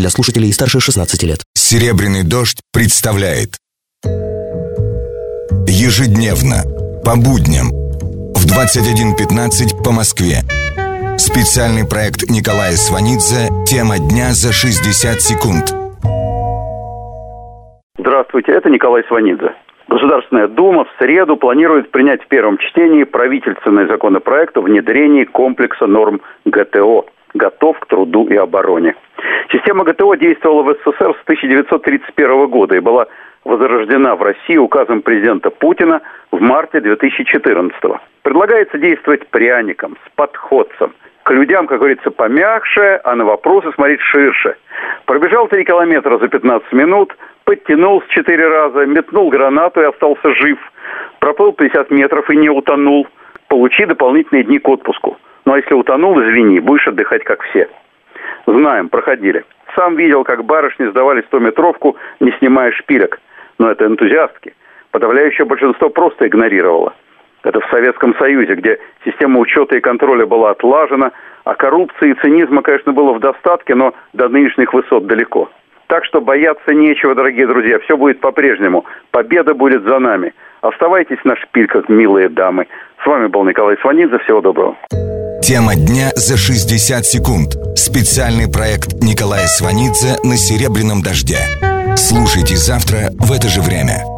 для слушателей старше 16 лет. Серебряный дождь представляет Ежедневно, по будням, в 21.15 по Москве. Специальный проект Николая Сванидзе «Тема дня за 60 секунд». Здравствуйте, это Николай Сванидзе. Государственная Дума в среду планирует принять в первом чтении правительственный законопроект о внедрении комплекса норм ГТО «Готов к труду и обороне». Система ГТО действовала в СССР с 1931 года и была возрождена в России указом президента Путина в марте 2014 Предлагается действовать пряником, с подходцем. К людям, как говорится, помягче, а на вопросы смотреть ширше. Пробежал 3 километра за 15 минут, подтянулся 4 раза, метнул гранату и остался жив. Проплыл 50 метров и не утонул. Получи дополнительные дни к отпуску. Ну а если утонул, извини, будешь отдыхать как все. Знаем, проходили. Сам видел, как барышни сдавали 100-метровку, не снимая шпилек. Но это энтузиастки. Подавляющее большинство просто игнорировало. Это в Советском Союзе, где система учета и контроля была отлажена, а коррупции и цинизма, конечно, было в достатке, но до нынешних высот далеко. Так что бояться нечего, дорогие друзья. Все будет по-прежнему. Победа будет за нами. Оставайтесь на шпильках, милые дамы. С вами был Николай Сванидзе. Всего доброго. Тема дня за 60 секунд. Специальный проект Николая Сванидзе на «Серебряном дожде». Слушайте завтра в это же время.